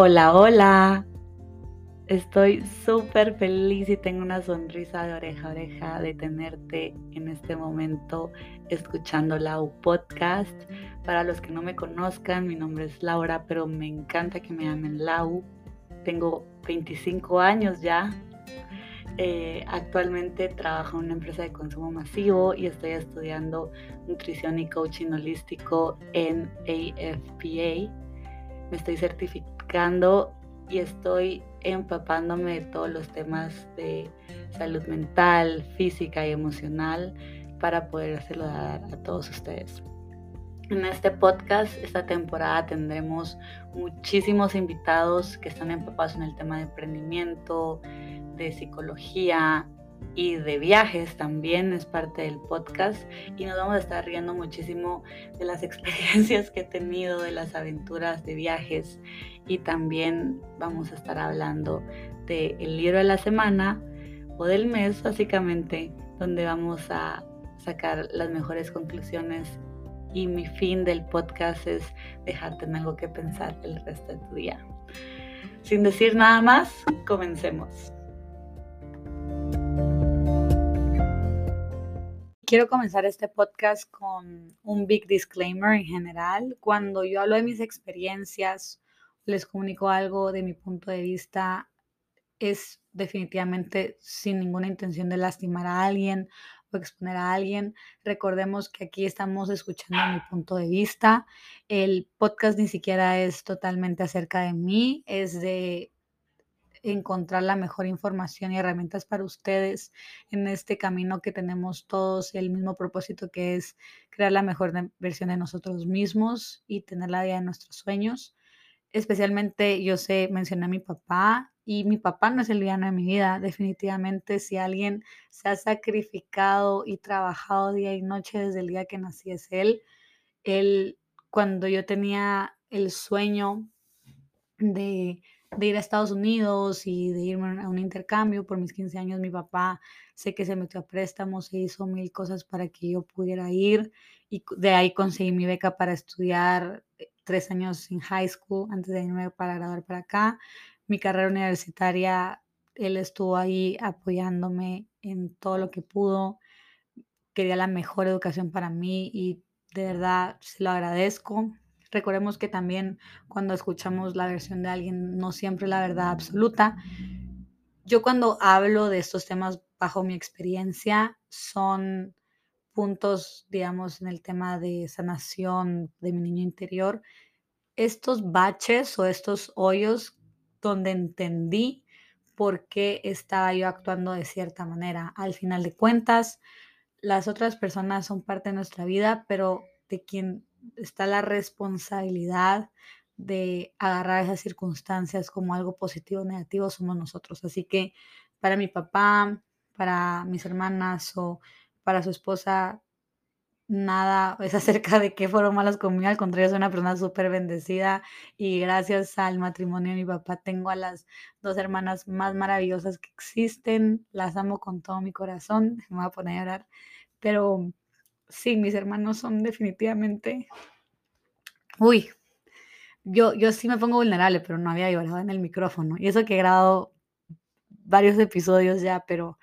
Hola, hola. Estoy súper feliz y tengo una sonrisa de oreja a oreja de tenerte en este momento escuchando Lau Podcast. Para los que no me conozcan, mi nombre es Laura, pero me encanta que me llamen Lau. Tengo 25 años ya. Eh, actualmente trabajo en una empresa de consumo masivo y estoy estudiando nutrición y coaching holístico en AFPA. Me estoy certificando y estoy empapándome de todos los temas de salud mental, física y emocional para poder hacerlo dar a todos ustedes. En este podcast, esta temporada tendremos muchísimos invitados que están empapados en el tema de emprendimiento, de psicología y de viajes también es parte del podcast y nos vamos a estar riendo muchísimo de las experiencias que he tenido, de las aventuras de viajes y también vamos a estar hablando del libro de la semana o del mes básicamente donde vamos a sacar las mejores conclusiones y mi fin del podcast es dejarte en algo que pensar el resto de tu día. Sin decir nada más, comencemos. Quiero comenzar este podcast con un big disclaimer en general. Cuando yo hablo de mis experiencias, les comunico algo de mi punto de vista, es definitivamente sin ninguna intención de lastimar a alguien o exponer a alguien. Recordemos que aquí estamos escuchando mi punto de vista. El podcast ni siquiera es totalmente acerca de mí, es de encontrar la mejor información y herramientas para ustedes en este camino que tenemos todos el mismo propósito que es crear la mejor versión de nosotros mismos y tener la vida de nuestros sueños. Especialmente yo sé, mencioné a mi papá y mi papá no es el villano de mi vida. Definitivamente si alguien se ha sacrificado y trabajado día y noche desde el día que nací es él. Él, cuando yo tenía el sueño de ir a Estados Unidos y de irme a un intercambio por mis 15 años. Mi papá sé que se metió a préstamos, se hizo mil cosas para que yo pudiera ir y de ahí conseguí mi beca para estudiar eh, tres años en high school antes de irme para graduar para acá. Mi carrera universitaria, él estuvo ahí apoyándome en todo lo que pudo. Quería la mejor educación para mí y de verdad se lo agradezco. Recordemos que también cuando escuchamos la versión de alguien, no siempre la verdad absoluta. Yo cuando hablo de estos temas bajo mi experiencia, son puntos, digamos, en el tema de sanación de mi niño interior, estos baches o estos hoyos donde entendí por qué estaba yo actuando de cierta manera. Al final de cuentas, las otras personas son parte de nuestra vida, pero de quien está la responsabilidad de agarrar esas circunstancias como algo positivo o negativo somos nosotros. Así que para mi papá, para mis hermanas o para su esposa, nada es acerca de que fueron malas conmigo, al contrario, soy una persona súper bendecida y gracias al matrimonio de mi papá tengo a las dos hermanas más maravillosas que existen, las amo con todo mi corazón, me voy a poner a llorar, pero sí, mis hermanos son definitivamente... Uy, yo, yo sí me pongo vulnerable, pero no había llorado en el micrófono. Y eso que he grabado varios episodios ya, pero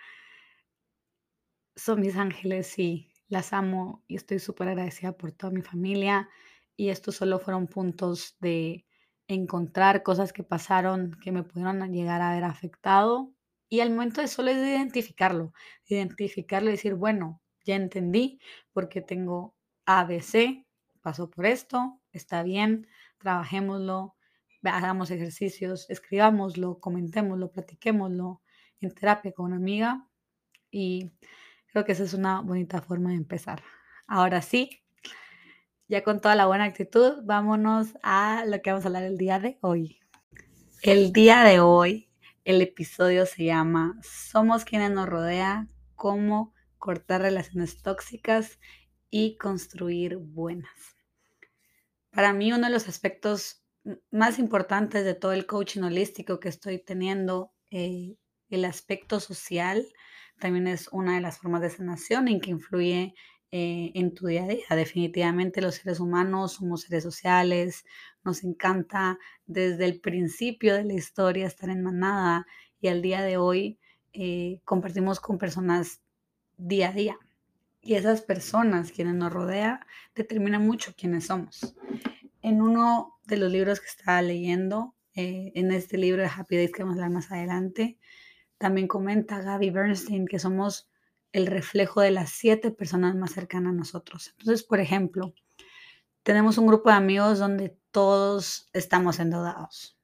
son mis ángeles y las amo y estoy súper agradecida por toda mi familia. Y estos solo fueron puntos de encontrar cosas que pasaron que me pudieron llegar a haber afectado. Y al momento de solo es identificarlo, identificarlo y decir, bueno, ya entendí porque tengo ABC, paso por esto, está bien, trabajémoslo, hagamos ejercicios, escribámoslo, comentémoslo, platiquémoslo en terapia con una amiga y creo que esa es una bonita forma de empezar. Ahora sí, ya con toda la buena actitud, vámonos a lo que vamos a hablar el día de hoy. El día de hoy, el episodio se llama Somos quienes nos rodea, cómo cortar relaciones tóxicas y construir buenas. Para mí uno de los aspectos más importantes de todo el coaching holístico que estoy teniendo, eh, el aspecto social, también es una de las formas de sanación en que influye eh, en tu día a día. Definitivamente los seres humanos somos seres sociales, nos encanta desde el principio de la historia estar en manada y al día de hoy eh, compartimos con personas día a día. Y esas personas, quienes nos rodean, determinan mucho quiénes somos. En uno de los libros que estaba leyendo, eh, en este libro de Happy Days que vamos a hablar más adelante, también comenta Gaby Bernstein que somos el reflejo de las siete personas más cercanas a nosotros. Entonces, por ejemplo, tenemos un grupo de amigos donde todos estamos endeudados.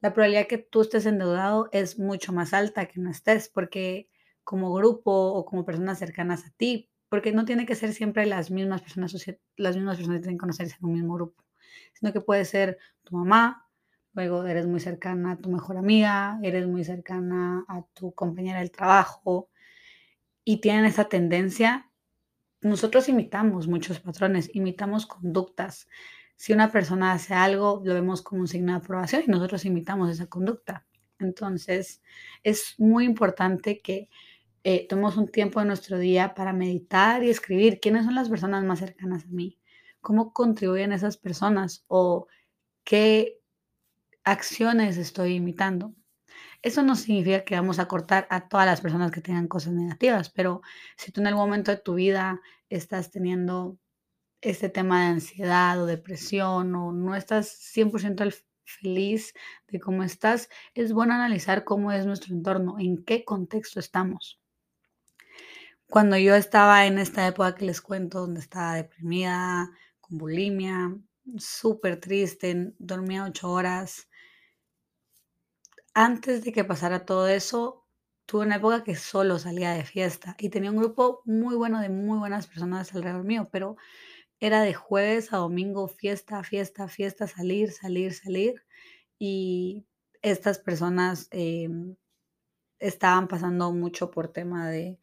La probabilidad que tú estés endeudado es mucho más alta que no estés, porque como grupo o como personas cercanas a ti, porque no tiene que ser siempre las mismas personas, las mismas personas que tienen que conocerse en un mismo grupo, sino que puede ser tu mamá, luego eres muy cercana a tu mejor amiga, eres muy cercana a tu compañera del trabajo y tienen esa tendencia. Nosotros imitamos muchos patrones, imitamos conductas. Si una persona hace algo, lo vemos como un signo de aprobación y nosotros imitamos esa conducta. Entonces, es muy importante que eh, tomemos un tiempo de nuestro día para meditar y escribir quiénes son las personas más cercanas a mí, cómo contribuyen esas personas o qué acciones estoy imitando. Eso no significa que vamos a cortar a todas las personas que tengan cosas negativas, pero si tú en algún momento de tu vida estás teniendo este tema de ansiedad o depresión o no estás 100% feliz de cómo estás, es bueno analizar cómo es nuestro entorno, en qué contexto estamos. Cuando yo estaba en esta época que les cuento, donde estaba deprimida, con bulimia, súper triste, dormía ocho horas, antes de que pasara todo eso, tuve una época que solo salía de fiesta y tenía un grupo muy bueno de muy buenas personas alrededor mío, pero era de jueves a domingo, fiesta, fiesta, fiesta, salir, salir, salir. Y estas personas em, estaban pasando mucho por tema de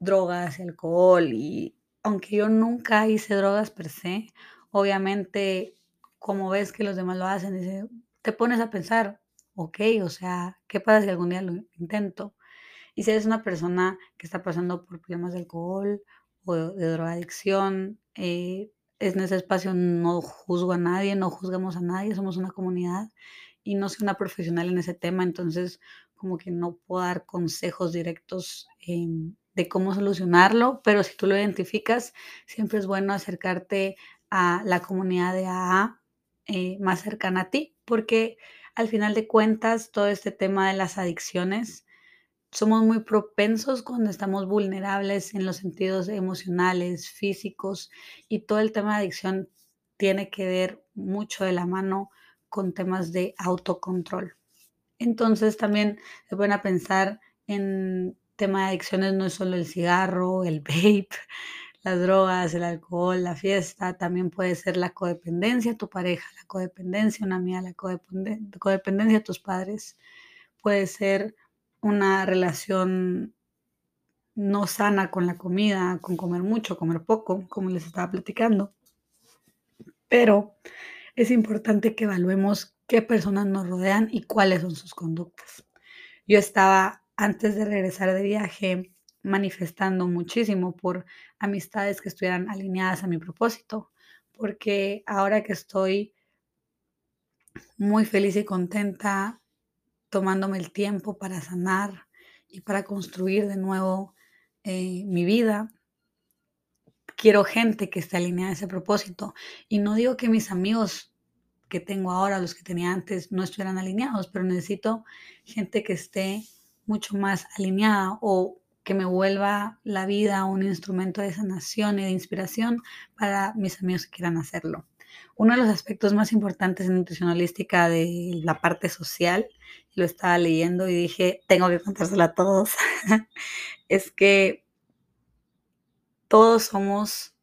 drogas y alcohol. Y aunque yo nunca hice drogas per se, obviamente, como ves que los demás lo hacen, te pones a pensar, ok, o sea, ¿qué pasa si algún día lo intento? Y si eres una persona que está pasando por problemas de alcohol o de, drogadicción, eh, en ese espacio no juzgo a nadie, no juzgamos a nadie, somos una comunidad y no soy una profesional en ese tema, entonces como que no puedo dar consejos directos em, de cómo solucionarlo, pero si tú lo identificas, siempre es bueno acercarte a la comunidad de AA eh, más cercana a ti, porque al final de cuentas, todo este tema de las adicciones, somos muy propensos cuando estamos vulnerables en los sentidos emocionales, físicos, y todo el tema de adicción tiene que ver mucho de la mano con temas de autocontrol. Entonces también se pueden pensar en tema de adicciones, no es solo el cigarro, el vape, las drogas, el alcohol, la fiesta, también puede ser la codependencia, tu pareja, la codependencia, una amiga, la codependencia, de tus padres, puede ser una relación no sana con la comida, con comer mucho, comer poco, como les estaba platicando. Pero es importante que evaluemos qué personas nos rodean y cuáles son sus conductas. Yo estaba, antes de regresar de viaje, manifestando muchísimo por amistades que estuvieran alineadas a mi propósito, porque ahora que estoy muy feliz y contenta, tomándome el tiempo para sanar y para construir de nuevo eh, mi vida, quiero gente que esté alineada a ese propósito. Y no digo que mis amigos que tengo ahora, los que tenía antes, no estuvieran alineados, pero necesito gente que esté mucho más alineada o que me vuelva la vida un instrumento de sanación y de inspiración para mis amigos que quieran hacerlo. Uno de los aspectos más importantes en nutricionalística de la parte social, lo estaba leyendo y dije, tengo que contárselo a todos, es que todos somos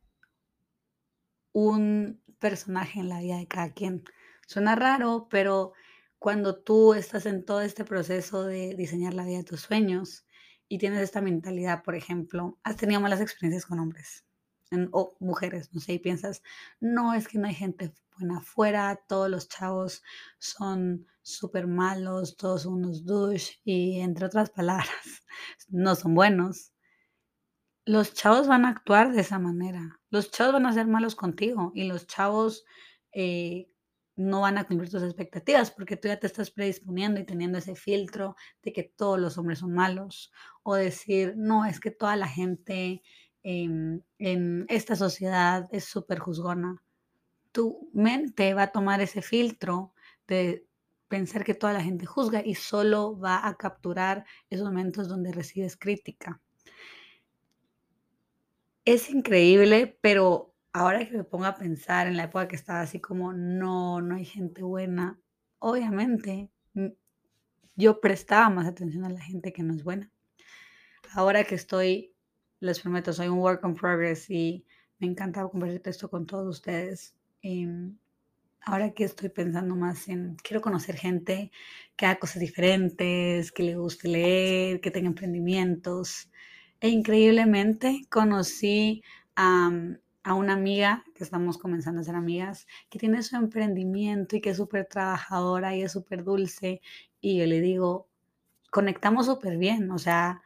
un personaje en la vida de cada quien. Suena raro, pero cuando tú estás en todo este proceso de diseñar la vida de tus sueños, y tienes esta mentalidad, por ejemplo, has tenido malas experiencias con hombres o mujeres, no sé, y piensas, no, es que no hay gente buena afuera, todos los chavos son súper malos, todos son unos douche y entre otras palabras, no son buenos. los chavos van a actuar de esa manera. Los chavos van a ser malos contigo y los chavos eh, no van a cumplir tus expectativas porque tú ya te estás predisponiendo y teniendo ese filtro de que todos los hombres son malos o decir, no, es que toda la gente en esta sociedad es súper juzgona. Tu mente va a tomar ese filtro de pensar que toda la gente juzga y solo va a capturar esos momentos donde recibes crítica. Es increíble, pero ahora que me pongo a pensar en la época que estaba así como, no, no hay gente buena, obviamente mm, yo prestaba más atención a la gente que no es buena. Ahora que estoy, les prometo, soy un work in progress y me encanta compartir esto con todos ustedes. Em, ahora que estoy pensando más en, quiero conocer gente que haga cosas diferentes, que le guste leer, que tenga emprendimientos. E increíblemente conocí a, a una amiga, que estamos comenzando a ser amigas, que tiene su emprendimiento y que es súper trabajadora y es súper dulce. Y yo le digo, conectamos súper bien, o sea,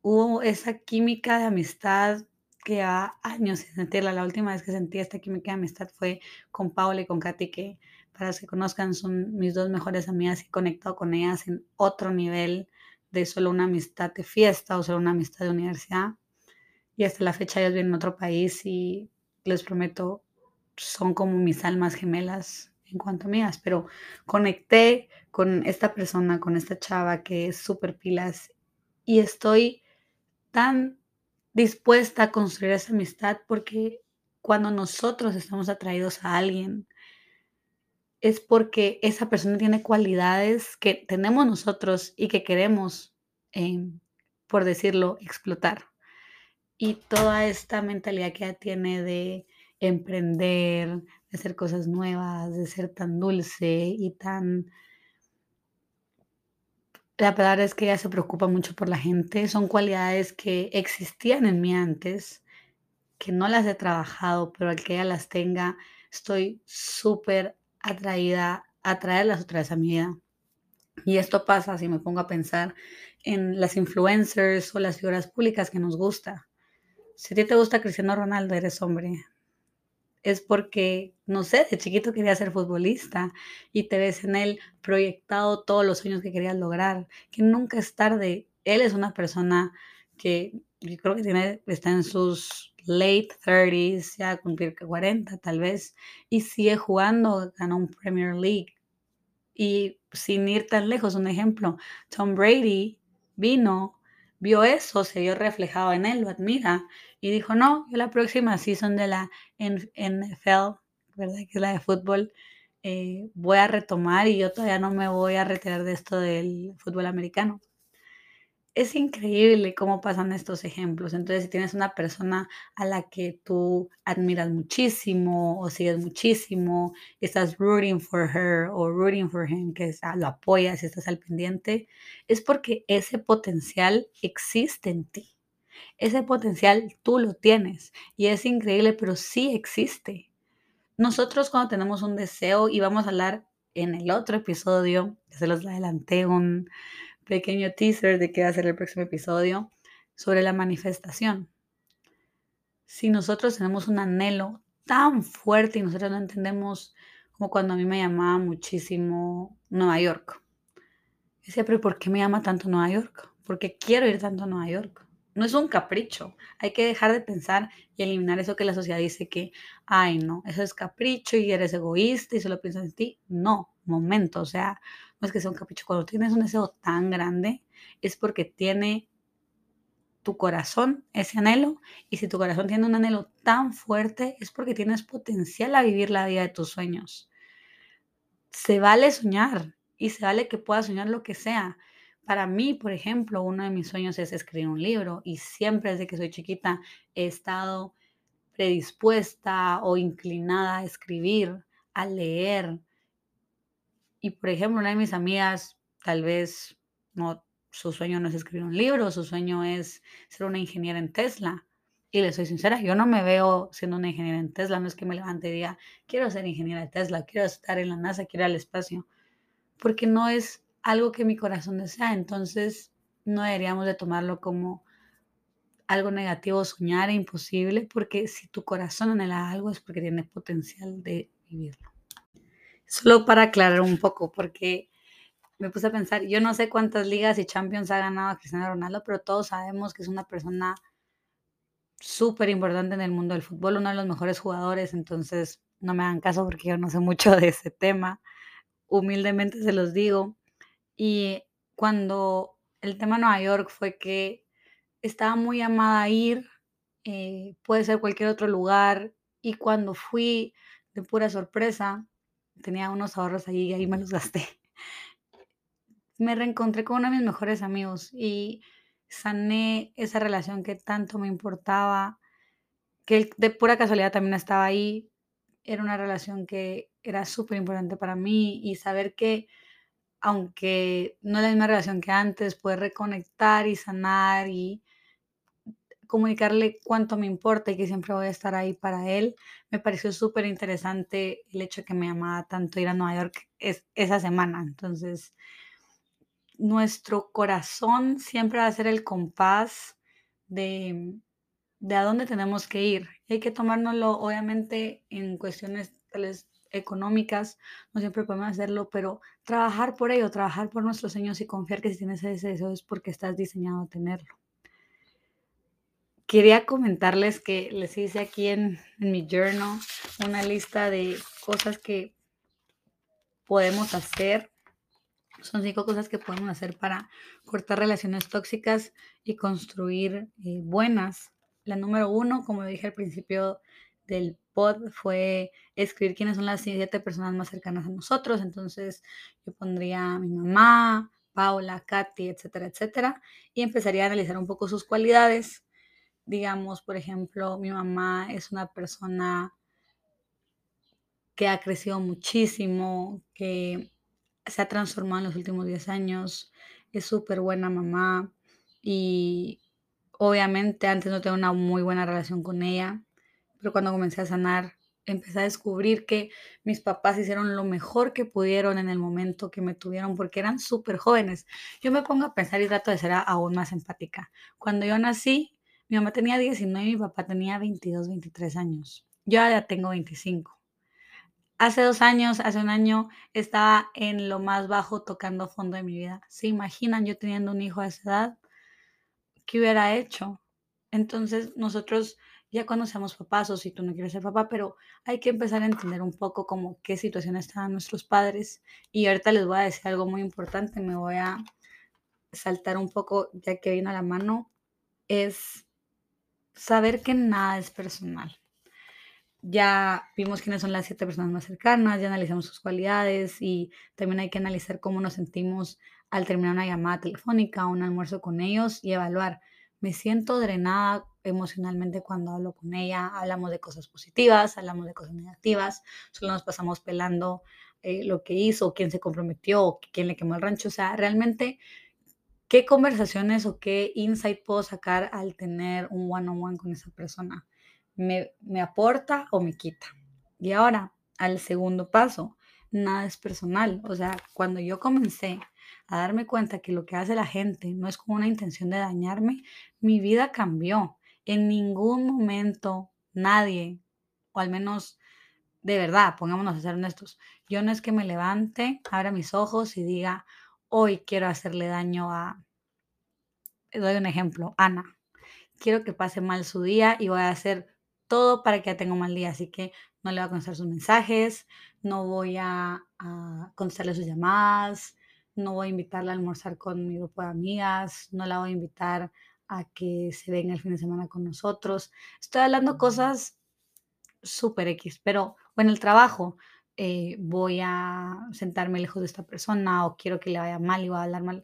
hubo esa química de amistad que a años sin sentirla. La última vez que sentí esta química de amistad fue con Paula y con Katy, que para que conozcan son mis dos mejores amigas y conectado con ellas en otro nivel de solo una amistad de fiesta o solo una amistad de universidad. Y hasta la fecha ellas vienen en otro país y les prometo, son como mis almas gemelas en cuanto mías, pero conecté con esta persona, con esta chava que es súper pilas y estoy tan dispuesta a construir esa amistad porque cuando nosotros estamos atraídos a alguien, es porque esa persona tiene cualidades que tenemos nosotros y que queremos, em, por decirlo, explotar. Y toda esta mentalidad que ella tiene de emprender, de hacer cosas nuevas, de ser tan dulce y tan la verdad es que ella se preocupa mucho por la gente. Son cualidades que existían en mí antes, que no las he trabajado, pero al que ella las tenga, estoy súper atraída a traerlas otra vez a mi vida. Y esto pasa si me pongo a pensar en las influencers o las figuras públicas que nos gusta. Si a ti te gusta Cristiano Ronaldo, eres hombre es porque, no sé, de chiquito quería ser futbolista y te ves en él proyectado todos los sueños que querías lograr, que nunca es tarde. Él es una persona que yo creo que tiene, está en sus late 30s, ya cumplir 40 tal vez, y sigue jugando, ganó un Premier League. Y sin ir tan lejos, un ejemplo, Tom Brady vino, vio eso, se vio reflejado en él, lo admira y dijo, no, yo la próxima season de la NFL, ¿verdad? Que es la de fútbol, eh, voy a retomar y yo todavía no me voy a retirar de esto del fútbol americano. Es increíble cómo pasan estos ejemplos. Entonces, si tienes una persona a la que tú admiras muchísimo o sigues muchísimo, estás rooting for her o rooting for him, que lo apoyas y estás al pendiente, es porque ese potencial existe en ti. Ese potencial tú lo tienes y es increíble, pero sí existe. Nosotros cuando tenemos un deseo y vamos a hablar en el otro episodio, se los adelanté un pequeño teaser de qué va a ser el próximo episodio, sobre la manifestación. Si nosotros tenemos un anhelo tan fuerte y nosotros no entendemos, como cuando a mí me llamaba muchísimo Nueva York. Decía, pero ¿por qué me llama tanto Nueva York? Porque quiero ir tanto a Nueva York no es un capricho. Hay que dejar de pensar y eliminar eso que la sociedad dice que, ay, no, eso es capricho y eres egoísta y solo piensas en ti. No, momento, o sea, no es que sea un capricho. Cuando tienes un deseo tan grande, es porque tiene tu corazón ese anhelo y si tu corazón tiene un anhelo tan fuerte, es porque tienes potencial a vivir la vida de tus sueños. Se vale soñar y se vale que puedas soñar lo que sea para mí, por ejemplo, uno de mis sueños es escribir un libro y siempre desde que soy chiquita he estado predispuesta o inclinada a escribir, a leer. Y por ejemplo, una de mis amigas, tal vez no, su sueño no es escribir un libro, su sueño es ser una ingeniera en Tesla. Y le soy sincera, yo no me veo siendo una ingeniera en Tesla, no es que me levante y diga, quiero ser ingeniera de Tesla, quiero estar en la NASA, quiero ir al espacio, porque no es algo que mi corazón desea, entonces no deberíamos de tomarlo como algo negativo soñar e imposible, porque si tu corazón anhela algo es porque tiene potencial de vivirlo. Solo para aclarar un poco, porque me puse a pensar, yo no sé cuántas ligas y champions ha ganado Cristiano Ronaldo, pero todos sabemos que es una persona súper importante en el mundo del fútbol, uno de los mejores jugadores, entonces no me hagan caso porque yo no sé mucho de ese tema, humildemente se los digo. Y cuando el tema Nueva York fue que estaba muy amada a ir, eh, puede ser cualquier otro lugar, y cuando fui de pura sorpresa, tenía unos ahorros ahí y ahí me los gasté. Me reencontré con uno de mis mejores amigos y sané esa relación que tanto me importaba, que de pura casualidad también estaba ahí. Era una relación que era súper importante para mí y saber que aunque no es la misma relación que antes, poder reconectar y sanar y comunicarle cuánto me importa y que siempre voy a estar ahí para él. Me pareció súper interesante el hecho que me amaba tanto ir a Nueva York es, esa semana. Entonces, nuestro corazón siempre va a ser el compás de, de a dónde tenemos que ir. Hay que tomárnoslo, obviamente, en cuestiones tales económicas, no siempre podemos hacerlo, pero trabajar por ello, trabajar por nuestros sueños y confiar que si tienes ese deseo es porque estás diseñado a tenerlo. Quería comentarles que les hice aquí en, mi journal una lista de cosas que podemos hacer. Son cinco cosas que podemos hacer para cortar relaciones tóxicas y construir eh, buenas. La número uno, como dije al principio del pod, fue escribir quiénes son las siete personas más cercanas a nosotros. Entonces yo pondría a mi mamá, Paula, Katy, etcétera, etcétera, y empezaría a analizar un poco sus cualidades digamos, por ejemplo, mi mamá es una persona que ha crecido muchísimo, que se ha transformado en los últimos 10 años, es súper buena mamá y obviamente antes no tenía una muy buena relación con ella, pero cuando comencé a sanar, empecé a descubrir que mis papás hicieron lo mejor que pudieron en el momento que me tuvieron porque eran súper jóvenes. Yo me pongo a pensar y trato de ser aún más empática. Cuando yo nací, mi mamá tenía 19 y mi papá tenía 22, 23 años. Yo ya tengo 25. Hace dos años, hace un año, estaba en lo más bajo tocando fondo de mi vida. ¿Se imaginan yo teniendo un hijo a esa edad? ¿Qué hubiera hecho? Entonces, nosotros ya cuando seamos papás, o si tú no quieres ser papá, pero hay que empezar a entender un poco como qué situación estaban nuestros padres. Y ahorita les voy a decir algo muy importante, me voy a saltar un poco ya que viene a la mano, es saber que nada es personal. Ya vimos quiénes son las siete personas más cercanas, ya analizamos sus cualidades y también hay que analizar cómo nos sentimos al terminar una llamada telefónica, un almuerzo con ellos y evaluar. Me siento drenada emocionalmente cuando hablo con ella, hablamos de cosas positivas, hablamos de cosas negativas, solo nos pasamos pelando eh, lo que hizo, quién se comprometió, quién le quemó el rancho. O sea, realmente ¿Qué conversaciones o qué insight puedo sacar al tener un one-on-one con esa persona? ¿Me, ¿Me aporta o me quita? Y ahora, al segundo paso, nada es personal. O sea, cuando yo comencé a darme cuenta que lo que hace la gente no es con una intención de dañarme, mi vida cambió. En ningún momento nadie, o al menos de verdad, pongámonos a ser honestos, yo no es que me levante, abra mis ojos y diga, hoy quiero hacerle daño a, doy un ejemplo, Ana. Quiero que pase mal su día y voy a hacer todo para que ya tenga un mal día, así que no le voy a contestar sus mensajes, no voy a, a contestarle sus llamadas, no voy a invitarla a almorzar con mi grupo de amigas, no la voy a invitar a que se venga el fin de semana con nosotros. Estoy hablando cosas súper X, pero o en el trabajo, eh, voy a sentarme lejos de esta persona o quiero que le vaya mal y voy a hablar mal.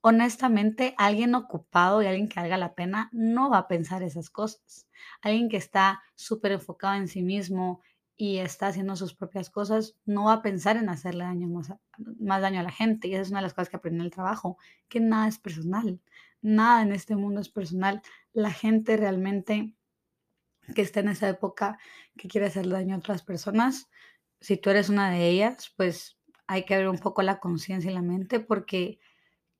Honestamente, alguien ocupado y alguien que haga la pena no va a pensar esas cosas. Alguien que está súper enfocado en sí mismo y está haciendo sus propias cosas, no va a pensar en hacerle daño más, más daño a la gente. Y esa es una de las cosas que aprendí en el trabajo, que nada es personal. Nada en este mundo es personal. La gente realmente que está en esa época que quiere hacerle daño a otras personas, si tú eres una de ellas, pues hay que abrir un poco la conciencia y la mente porque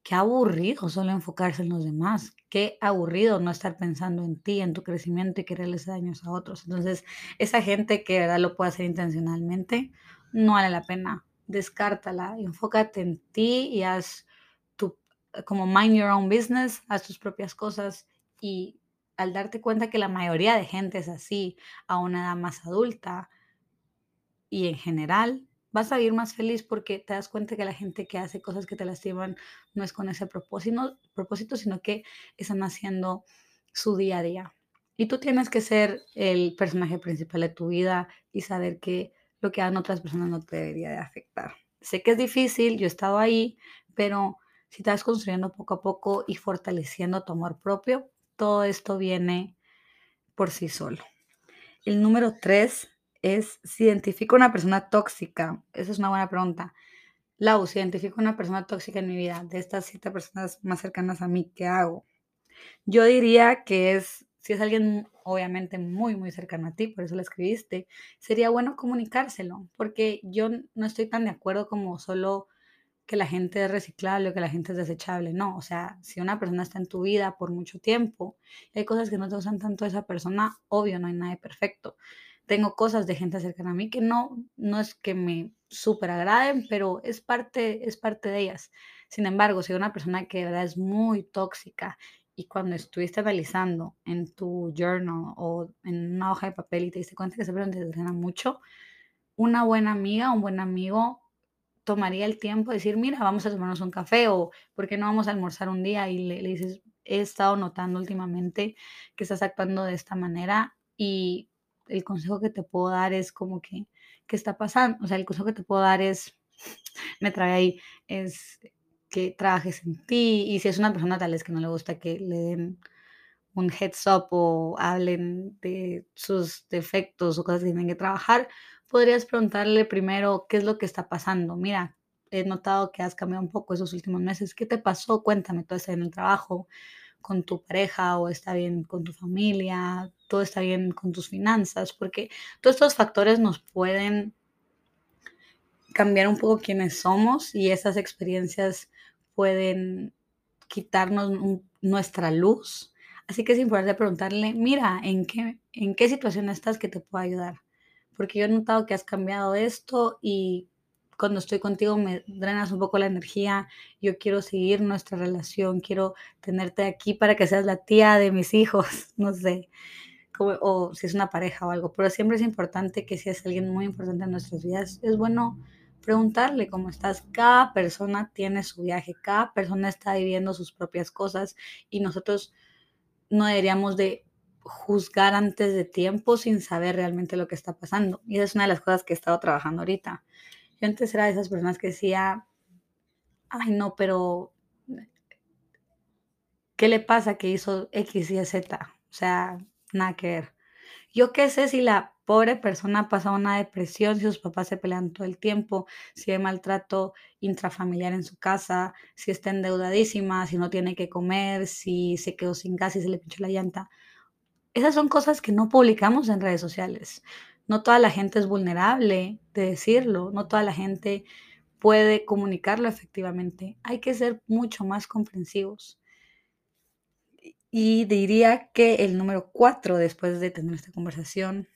qué aburrido solo enfocarse en los demás, qué aburrido no estar pensando en ti, en tu crecimiento y quererles daños a otros. Entonces, esa gente que de verdad lo puede hacer intencionalmente, no vale la pena. Descártala, enfócate en ti y haz tu, como mind your own business, haz tus propias cosas y al darte cuenta que la mayoría de gente es así, a una edad más adulta y en general, vas a vivir más feliz porque te das cuenta que la gente que hace cosas que te lastiman no es con ese propósito, propósito sino que están haciendo su día a día. Y tú tienes que ser el personaje principal de tu vida y saber que lo que hagan otras personas no te debería de afectar. Sé que es difícil, yo he estado ahí, pero si estás construyendo poco a poco y fortaleciendo tu amor propio, todo esto viene por sí solo. El número tres es si identifico una persona tóxica. Esa es una buena pregunta. Lau, si identifico una persona tóxica en mi vida, de estas siete personas más cercanas a mí, ¿qué hago? Yo diría que es, si es alguien obviamente muy, muy cercano a ti, por eso lo escribiste, sería bueno comunicárselo, porque yo no estoy tan de acuerdo como solo que la gente es reciclable o que la gente es desechable. No, o sea, si una persona está en tu vida por mucho tiempo hay cosas que no te usan tanto esa persona, obvio, no hay nada perfecto tengo cosas de gente cercana a mí que no, no es que me súper agraden, pero es parte, es parte de ellas. Sin embargo, si una persona que de verdad es muy tóxica y cuando estuviste analizando en tu journal o en una hoja de papel y te diste cuenta que esa persona te drena mucho, una buena amiga, un buen amigo tomaría el tiempo de decir, mira, vamos a tomarnos un café o ¿por qué no vamos a almorzar un día? Y le, le dices, he estado notando últimamente que estás actuando de esta manera y el consejo que te puedo dar es como que, ¿qué está pasando? O sea, el consejo que te puedo dar es, me trae ahí, es que trabajes en ti y si es una persona tal vez que no le gusta que le den un heads up o hablen de sus defectos o cosas que tienen que trabajar, podrías preguntarle primero qué es lo que está pasando. Mira, he notado que has cambiado un poco esos últimos meses. ¿Qué te pasó? Cuéntame, todo está en el trabajo, con tu pareja o está bien con tu familia, todo está bien con tus finanzas, porque todos estos factores nos pueden cambiar un poco quiénes somos y esas experiencias pueden quitarnos nuestra luz. Así que es importante preguntarle, mira, ¿en qué, ¿en qué situación estás que te puedo ayudar? Porque yo he notado que has cambiado esto y cuando estoy contigo me drenas un poco la energía, yo quiero seguir nuestra relación, quiero tenerte aquí para que seas la tía de mis hijos, no sé o si es una pareja o algo, pero siempre es importante que si es alguien muy importante en nuestras vidas, es bueno preguntarle cómo estás. Cada persona tiene su viaje, cada persona está viviendo sus propias cosas y nosotros no deberíamos de juzgar antes de tiempo sin saber realmente lo que está pasando. Y esa es una de las cosas que he estado trabajando ahorita. Yo antes era de esas personas que decía, ay no, pero ¿qué le pasa que hizo X y Z? O sea, nada que ver. Yo qué sé si la pobre persona pasa una depresión, si sus papás se pelean todo el tiempo, si hay maltrato intrafamiliar en su casa, si está endeudadísima, si no tiene que comer, si se quedó sin gas y se le pinchó la llanta. Esas son cosas que no publicamos en redes sociales. No toda la gente es vulnerable de decirlo, no toda la gente puede comunicarlo efectivamente. Hay que ser mucho más comprensivos. Y diría que el número cuatro, después de tener esta conversación,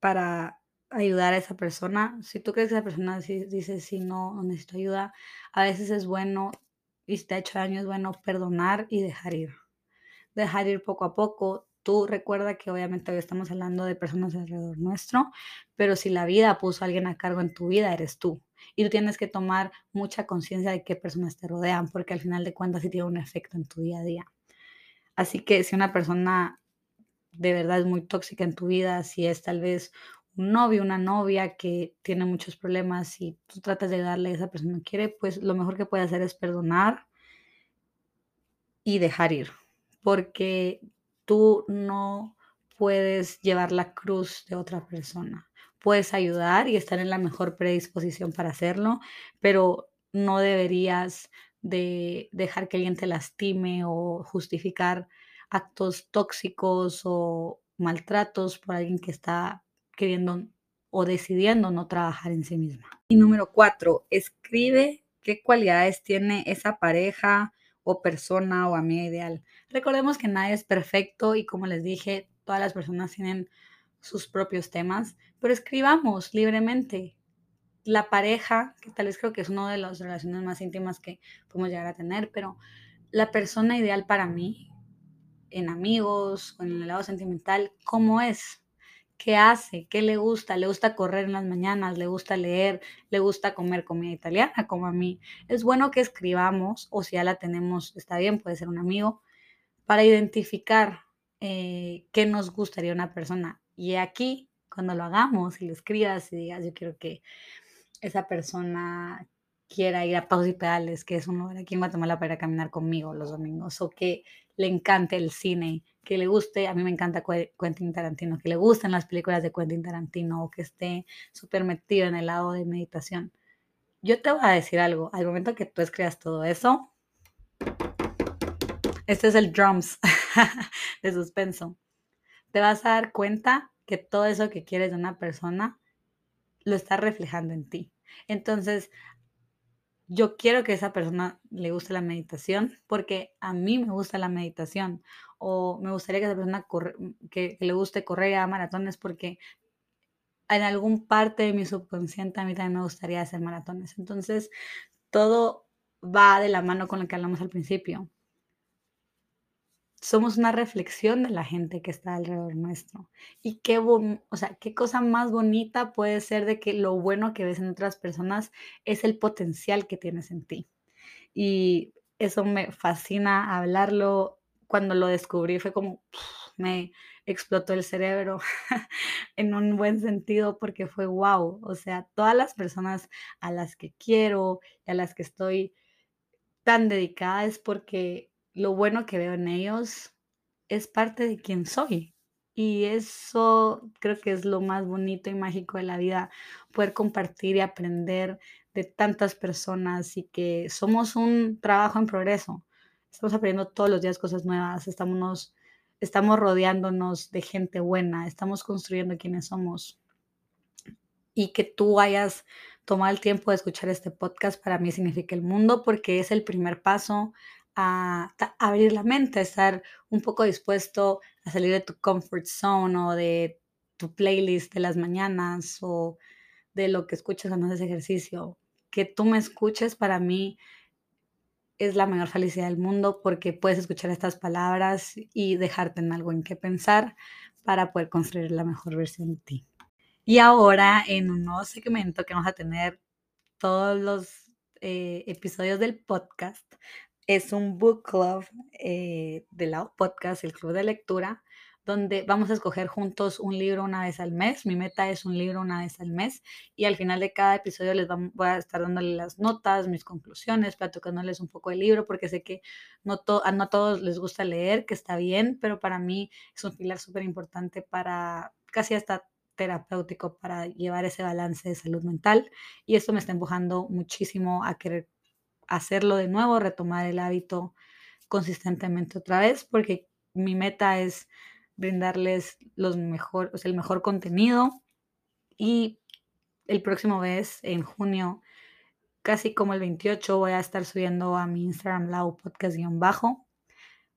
para ayudar a esa persona, si tú crees que esa persona dice, si no, necesito ayuda, a veces es bueno, y si te ha hecho daño, es bueno perdonar y dejar ir. Dejar ir poco a poco. Tú recuerda que obviamente hoy estamos hablando de personas alrededor nuestro, pero si la vida puso a alguien a cargo en tu vida, eres tú. Y tú tienes que tomar mucha conciencia de qué personas te rodean, porque al final de cuentas sí tiene un efecto en tu día a día. Así que si una persona de verdad es muy tóxica en tu vida, si es tal vez un novio, una novia que tiene muchos problemas y tú tratas de darle a esa persona que quiere, pues lo mejor que puede hacer es perdonar y dejar ir, porque tú no puedes llevar la cruz de otra persona. Puedes ayudar y estar en la mejor predisposición para hacerlo, pero no deberías de dejar que alguien te lastime o justificar actos tóxicos o maltratos por alguien que está queriendo o decidiendo no trabajar en sí misma. Y número cuatro, escribe qué cualidades tiene esa pareja o persona o amiga ideal. Recordemos que nadie es perfecto y como les dije, todas las personas tienen sus propios temas, pero escribamos libremente. La pareja, que tal vez creo que es una de las relaciones más íntimas que podemos llegar a tener, pero la persona ideal para mí, en amigos o en el lado sentimental, ¿cómo es? ¿Qué hace? ¿Qué le gusta? ¿Le gusta correr en las mañanas? ¿Le gusta leer? ¿Le gusta comer comida italiana como a mí? Es bueno que escribamos, o si ya la tenemos, está bien, puede ser un amigo, para identificar eh, qué nos gustaría una persona. Y aquí, cuando lo hagamos y lo escribas y digas, yo quiero que esa persona quiera ir a Paus y Pedales, que es un lugar aquí en Guatemala para ir a caminar conmigo los domingos, o que le encante el cine, que le guste, a mí me encanta Quentin Tarantino, que le gusten las películas de Quentin Tarantino o que esté súper metido en el lado de meditación. Yo te voy a decir algo, al momento que tú escribas todo eso, este es el drums de suspenso, te vas a dar cuenta que todo eso que quieres de una persona lo está reflejando en ti. Entonces, yo quiero que esa persona le guste la meditación porque a mí me gusta la meditación o me gustaría que esa persona que, le guste correr a maratones porque en algún parte de mi subconsciente a mí también me gustaría hacer maratones. Entonces, todo va de la mano con lo que hablamos al principio somos una reflexión de la gente que está alrededor nuestro. Y qué, o sea, qué cosa más bonita puede ser de que lo bueno que ves en otras personas es el potencial que tienes en ti. Y eso me fascina hablarlo. Cuando lo descubrí fue como me explotó el cerebro en un buen sentido porque fue wow. O sea, todas las personas a las que quiero y a las que estoy tan dedicada es porque lo bueno que veo en ellos es parte de quien soy. Y eso creo que es lo más bonito y mágico de la vida, poder compartir y aprender de tantas personas y que somos un trabajo en progreso. Estamos aprendiendo todos los días cosas nuevas, estamos, estamos rodeándonos de gente buena, estamos construyendo quienes somos. Y que tú hayas tomado el tiempo de escuchar este podcast para mí significa el mundo porque es el primer paso a, abrir la mente, a estar un poco dispuesto a salir de tu comfort zone o de tu playlist de las mañanas o de lo que escuchas cuando haces ejercicio. Que tú me escuches para mí es la mayor felicidad del mundo porque puedes escuchar estas palabras y dejarte en algo en qué pensar para poder construir la mejor versión de ti. Y ahora en un nuevo segmento que vamos a tener todos los eh, episodios del podcast, es un book club eh, de la podcast, el club de lectura, donde vamos a escoger juntos un libro una vez al mes. Mi meta es un libro una vez al mes y al final de cada episodio les voy a estar dándole las notas, mis conclusiones, platicándoles un poco del libro, porque sé que no, no a todos les gusta leer, que está bien, pero para mí es un pilar súper importante para casi hasta terapéutico para llevar ese balance de salud mental y esto me está empujando muchísimo a querer hacerlo de nuevo, retomar el hábito consistentemente otra vez, porque mi meta es brindarles los mejor, el mejor contenido y el próximo mes, en junio, casi como el 28, voy a estar subiendo a mi Instagram Lau Podcast-bajo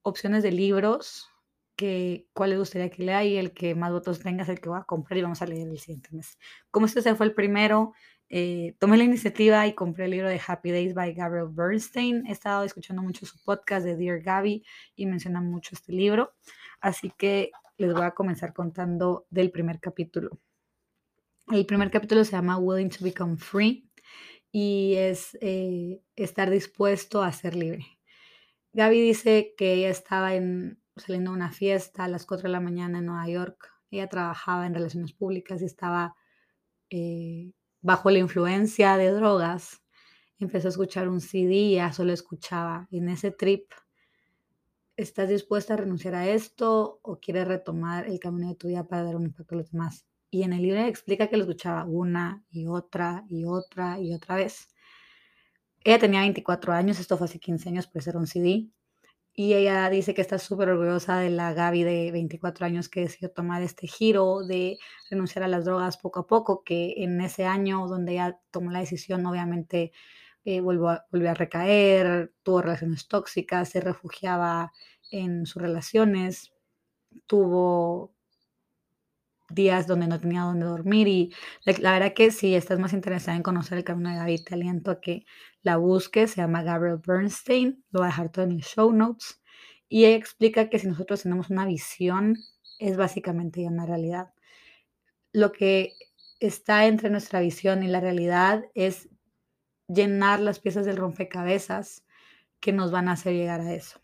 opciones de libros que cuál les gustaría que lea y el que más votos tenga es el que voy a comprar y vamos a leer el siguiente mes. Como este se fue el primero, eh, tomé la iniciativa y compré el libro de Happy Days by Gabriel Bernstein. He estado escuchando mucho su podcast de Dear Gabby y menciona mucho este libro. Así que les voy a comenzar contando del primer capítulo. El primer capítulo se llama Willing to Become Free y es eh, estar dispuesto a ser libre. Gaby dice que ella estaba en, saliendo a una fiesta a las 4 de la mañana en Nueva York. Ella trabajaba en relaciones públicas y estaba eh, bajo la influencia de drogas, empezó a escuchar un CD y ya solo escuchaba. En ese trip, ¿estás dispuesta a renunciar a esto o quieres retomar el camino de tu vida para dar un impacto a los demás? Y en el libro explica que lo escuchaba una y otra y otra y otra vez. Ella tenía 24 años, esto fue hace 15 años, pues era un CD. Y ella dice que está súper orgullosa de la Gaby de 24 años que decidió tomar este giro de renunciar a las drogas poco a poco, que en ese año donde ella tomó la decisión, obviamente eh, volvió, a, volvió a recaer, tuvo relaciones tóxicas, se refugiaba en sus relaciones, tuvo días donde no tenía dónde dormir y la, verdad que si estás más interesada en conocer el camino de Gaby, te aliento a que la busques, se llama Gabriel Bernstein, lo voy a dejar todo en mis show notes y explica que si nosotros tenemos una visión es básicamente ya una realidad. Lo que está entre nuestra visión y la realidad es llenar las piezas del rompecabezas que nos van a hacer llegar a eso.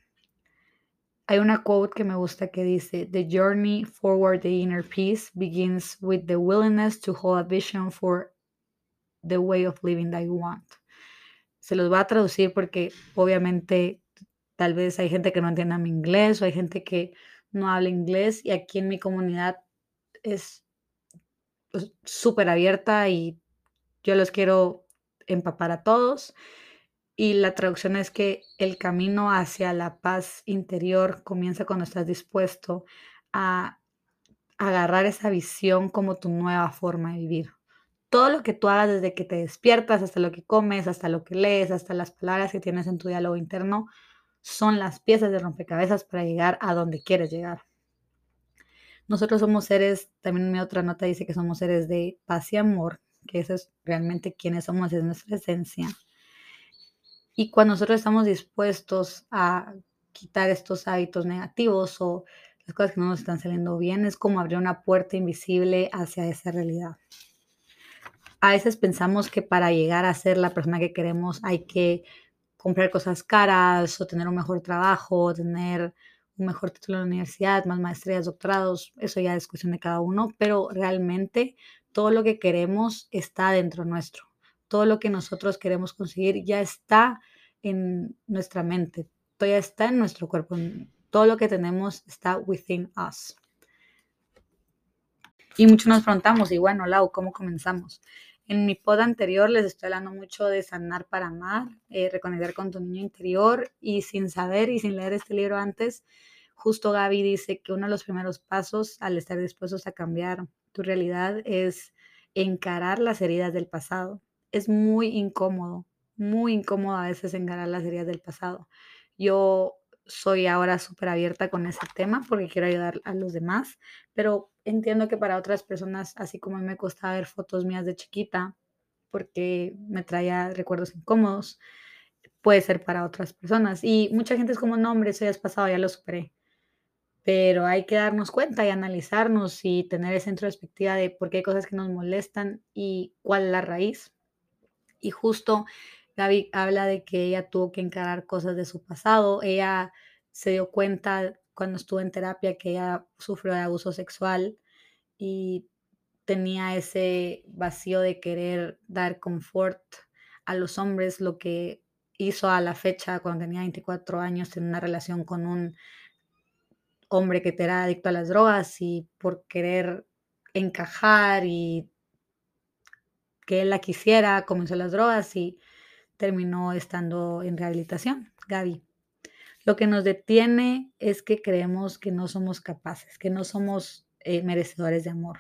Hay una quote que me gusta que dice, The journey forward the inner peace begins with the willingness to hold a vision for the way of living that you want. Se los voy a traducir porque obviamente tal vez hay gente que no entienda mi inglés o hay gente que no habla inglés y aquí en mi comunidad es pues, súper abierta y yo los quiero empapar a todos. Y la traducción es que el camino hacia la paz interior comienza cuando estás dispuesto a agarrar esa visión como tu nueva forma de vivir. Todo lo que tú hagas desde que te despiertas, hasta lo que comes, hasta lo que lees, hasta las palabras que tienes en tu diálogo interno, son las piezas de rompecabezas para llegar a donde quieres llegar. Nosotros somos seres, también mi otra nota dice que somos seres de paz y amor, que eso es realmente quienes somos, es nuestra esencia. Y cuando nosotros estamos dispuestos a quitar estos hábitos negativos o las cosas que no nos están saliendo bien, es como abrir una puerta invisible hacia esa realidad. A veces pensamos que para llegar a ser la persona que queremos hay que comprar cosas caras o tener un mejor trabajo, tener un mejor título en la universidad, más maestrías, doctorados, eso ya es cuestión de cada uno, pero realmente todo lo que queremos está dentro nuestro todo lo que nosotros queremos conseguir ya está en nuestra mente, todo ya está en nuestro cuerpo, todo lo que tenemos está within us. Y muchos nos preguntamos, y bueno, Lau, ¿cómo comenzamos? En mi pod anterior les estoy hablando mucho de sanar para amar, eh, reconectar con tu niño interior y sin saber y sin leer este libro antes, justo Gaby dice que uno de los primeros pasos al estar dispuestos a cambiar tu realidad es encarar las heridas del pasado es muy incómodo, muy incómodo a veces encarar las heridas del pasado. Yo soy ahora súper abierta con ese tema porque quiero ayudar a los demás, pero entiendo que para otras personas, así como me costaba ver fotos mías de chiquita porque me traía recuerdos incómodos, puede ser para otras personas. Y mucha gente es como, no, hombre, eso ya es pasado, ya lo superé. Pero hay que darnos cuenta y analizarnos y tener esa introspectiva de por qué hay cosas que nos molestan y cuál es la raíz. Y justo Gaby habla de que ella tuvo que encarar cosas de su pasado. Ella se dio cuenta cuando estuvo en terapia que ella sufrió de abuso sexual y tenía ese vacío de querer dar confort a los hombres, lo que hizo a la fecha, cuando tenía 24 años, tener una relación con un hombre que era adicto a las drogas y por querer encajar y que él la quisiera, comenzó las drogas y terminó estando en rehabilitación, Gaby. Lo que nos detiene es que creemos que no somos capaces, que no somos eh, merecedores de amor.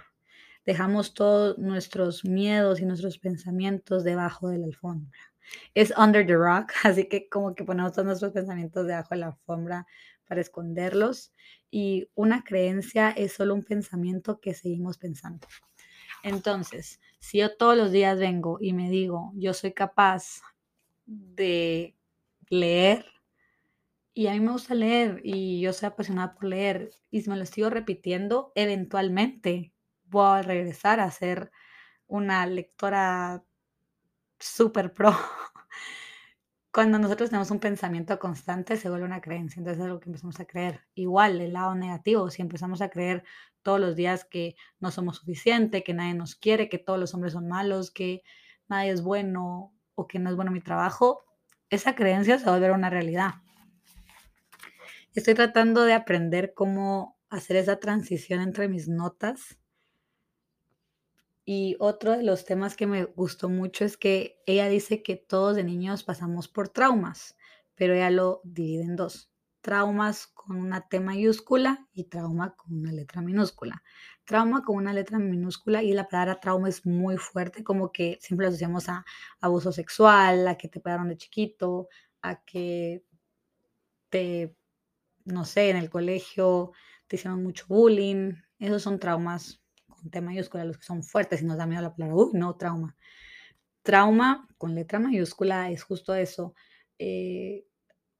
Dejamos todos nuestros miedos y nuestros pensamientos debajo de la alfombra. Es under the rock, así que como que ponemos todos nuestros pensamientos debajo de la alfombra para esconderlos. Y una creencia es solo un pensamiento que seguimos pensando. Entonces, si yo todos los días vengo y me digo, yo soy capaz de leer, y a mí me gusta leer y yo soy apasionada por leer, y si me lo sigo repitiendo, eventualmente voy a regresar a ser una lectora super pro. Cuando nosotros tenemos un pensamiento constante, se vuelve una creencia. Entonces es algo que empezamos a creer. Igual, el lado negativo, si empezamos a creer todos los días que no somos suficiente, que nadie nos quiere, que todos los hombres son malos, que nadie es bueno o que no es bueno mi trabajo, esa creencia se va a volver una realidad. Estoy tratando de aprender cómo hacer esa transición entre mis notas. Y otro de los temas que me gustó mucho es que ella dice que todos de niños pasamos por traumas, pero ella lo divide en dos traumas con una T mayúscula y trauma con una letra minúscula. trauma con una letra minúscula y la palabra trauma es muy fuerte, como que siempre lo asociamos a abuso sexual, a que te pegaron de chiquito, a que te, no sé, en el colegio te hicieron mucho bullying. Esos son traumas con T mayúscula, los que son fuertes y nos da miedo la palabra, uy, no, trauma. Trauma con letra mayúscula es justo eso. Eh,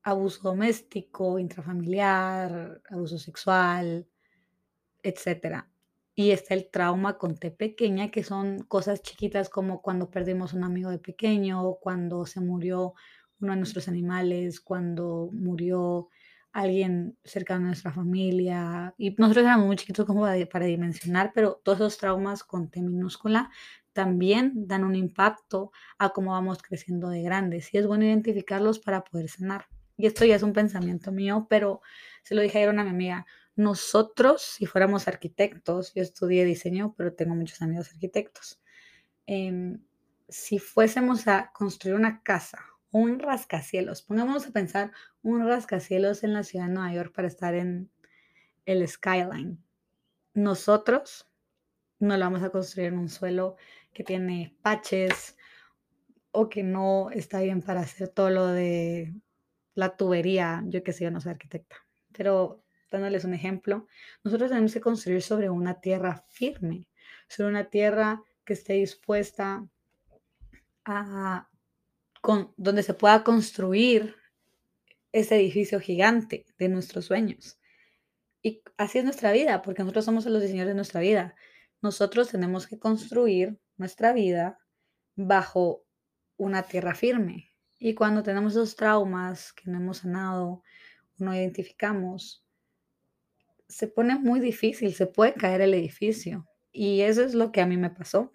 abuso doméstico, intrafamiliar, abuso sexual, etcétera. Y está el trauma con T pequeña, que son cosas chiquitas como cuando perdimos un amigo de pequeño, cuando se murió uno de nuestros animales, cuando murió alguien cercano a nuestra familia. Y nosotros éramos muy chiquitos como para dimensionar, pero todos esos traumas con T minúscula también dan un impacto a cómo vamos creciendo de grandes. Y es bueno identificarlos para poder sanar. Y esto ya es un pensamiento mío, pero se lo dije ayer a una amiga nosotros, si fuéramos arquitectos, yo estudié diseño, pero tengo muchos amigos arquitectos, em, si fuésemos a construir una casa, un rascacielos, pongámonos a pensar un rascacielos en la ciudad de Nueva York para estar en el skyline. Nosotros no lo vamos a construir en un suelo que tiene paches o que no está bien para hacer todo lo de la tubería. Yo que sé, yo no soy arquitecta, pero dándoles un ejemplo, nosotros tenemos que construir sobre una tierra firme, sobre una tierra que esté dispuesta a, con, donde se pueda construir ese edificio gigante de nuestros sueños. Y así es nuestra vida, porque nosotros somos los diseñadores de nuestra vida. Nosotros tenemos que construir nuestra vida bajo una tierra firme. Y cuando tenemos esos traumas que no hemos sanado, no identificamos, se pone muy difícil, se puede caer el edificio. Y eso es lo que a mí me pasó.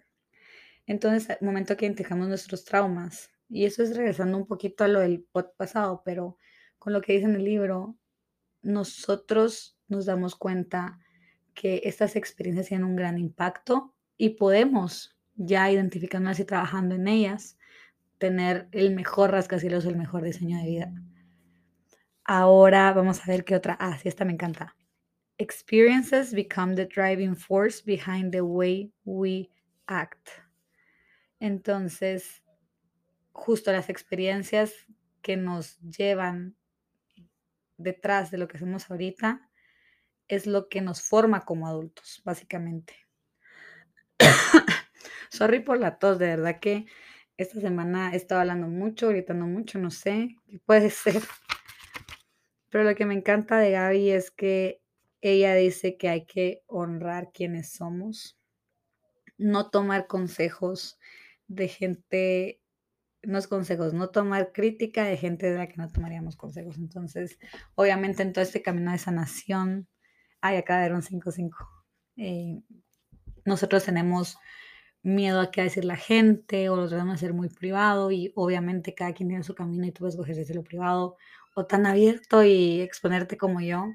Entonces, al momento que identificamos nuestros traumas, y eso es regresando un poquito a lo del pasado, pero con lo que dice en el libro, nosotros nos damos cuenta que estas experiencias tienen un gran impacto y podemos, ya identificándolas y trabajando en ellas, tener el mejor rascacielos, el mejor diseño de vida. Ahora vamos a ver qué otra. Ah, sí, esta me encanta. Experiences become the driving force behind the way we act. Entonces, justo las experiencias que nos llevan detrás de lo que hacemos ahorita es lo que nos forma como adultos, básicamente. Sorry por la tos, de verdad que esta semana he estado hablando mucho, gritando mucho, no sé qué puede ser. Pero lo que me encanta de Gaby es que ella dice que hay que honrar quienes somos, no tomar consejos de gente, no es consejos, no tomar crítica de gente de la que no tomaríamos consejos. Entonces, obviamente en todo este camino de sanación, ay, acá de un 5-5. Eh, nosotros tenemos miedo a qué decir la gente o lo tratamos de hacer muy privado y obviamente cada quien tiene su camino y tú puedes escoger lo privado o tan abierto y exponerte como yo.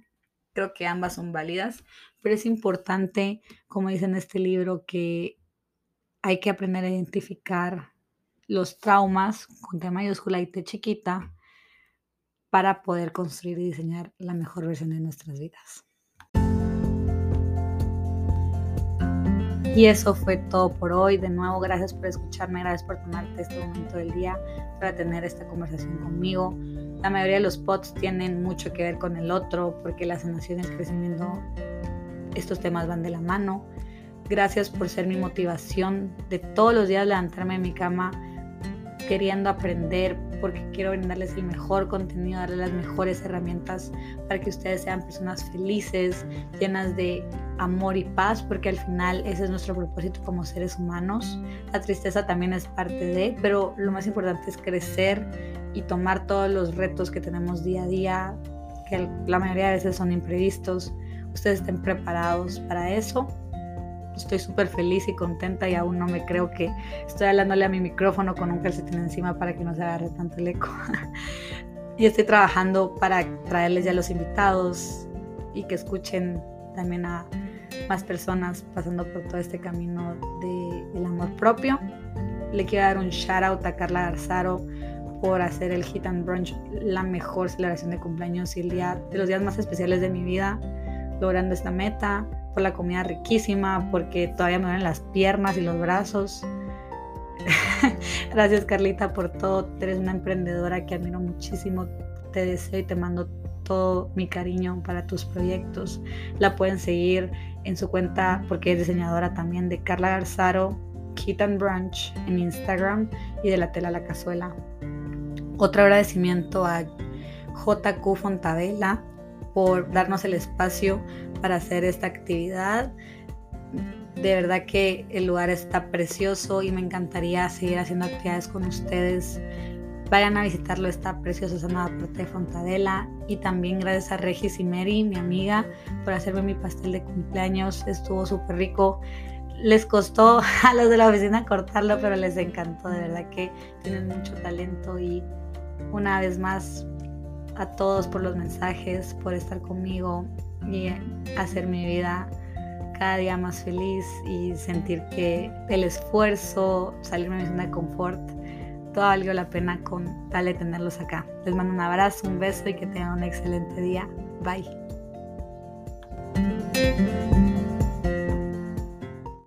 Creo que ambas son válidas, pero es importante, como dice en este libro, que hay que aprender a identificar los traumas con T mayúscula y T chiquita para poder construir y diseñar la mejor versión de nuestras vidas. Y eso fue todo por hoy. De nuevo, gracias por escucharme, gracias por tomarte este momento del día para tener esta conversación conmigo. La mayoría de los pods tienen mucho que ver con el otro porque la sanación y crecimiento, estos temas van de la mano. Gracias por ser mi motivación de todos los días levantarme de mi cama queriendo aprender, porque quiero brindarles el mejor contenido, darles las mejores herramientas para que ustedes sean personas felices, llenas de amor y paz, porque al final ese es nuestro propósito como seres humanos. La tristeza también es parte de, pero lo más importante es crecer y tomar todos los retos que tenemos día a día, que la mayoría de veces son imprevistos. Ustedes estén preparados para eso estoy súper feliz y contenta y aún no me creo que estoy hablándole a mi micrófono con un calcetín encima para que no se agarre tanto el eco. y estoy trabajando para traerles ya los invitados y que escuchen también a más personas pasando por todo este camino del amor propio. Le quiero dar un shout out a Carla Garzaro por hacer el Hit and Brunch la mejor celebración de cumpleaños y el día de los días más especiales de mi vida, logrando esta meta la comida riquísima, porque todavía me duelen las piernas y los brazos. Gracias Carlita por todo. Eres una emprendedora que admiro muchísimo. Te deseo y te mando todo mi cariño para tus proyectos. La pueden seguir en su cuenta porque es diseñadora también de Carla Garzaro, Kit and Brunch en Instagram y de la tela la cazuela. Otro agradecimiento a JQ Fontavela por darnos el espacio para hacer esta actividad. De verdad que el lugar está precioso y me encantaría seguir haciendo actividades con ustedes. Vayan a visitarlo, está precioso, esa nueva parte de Fontadela. Y también gracias a Regis y Mary, mi amiga, por hacerme mi pastel de cumpleaños. Estuvo súper rico. Les costó a los de la oficina cortarlo, pero les encantó. De verdad que tienen mucho talento. Y una vez más, a todos por los mensajes, por estar conmigo y hacer mi vida cada día más feliz y sentir que el esfuerzo, salirme de mi zona de confort, todo valió la pena con tal de tenerlos acá. Les mando un abrazo, un beso y que tengan un excelente día. Bye.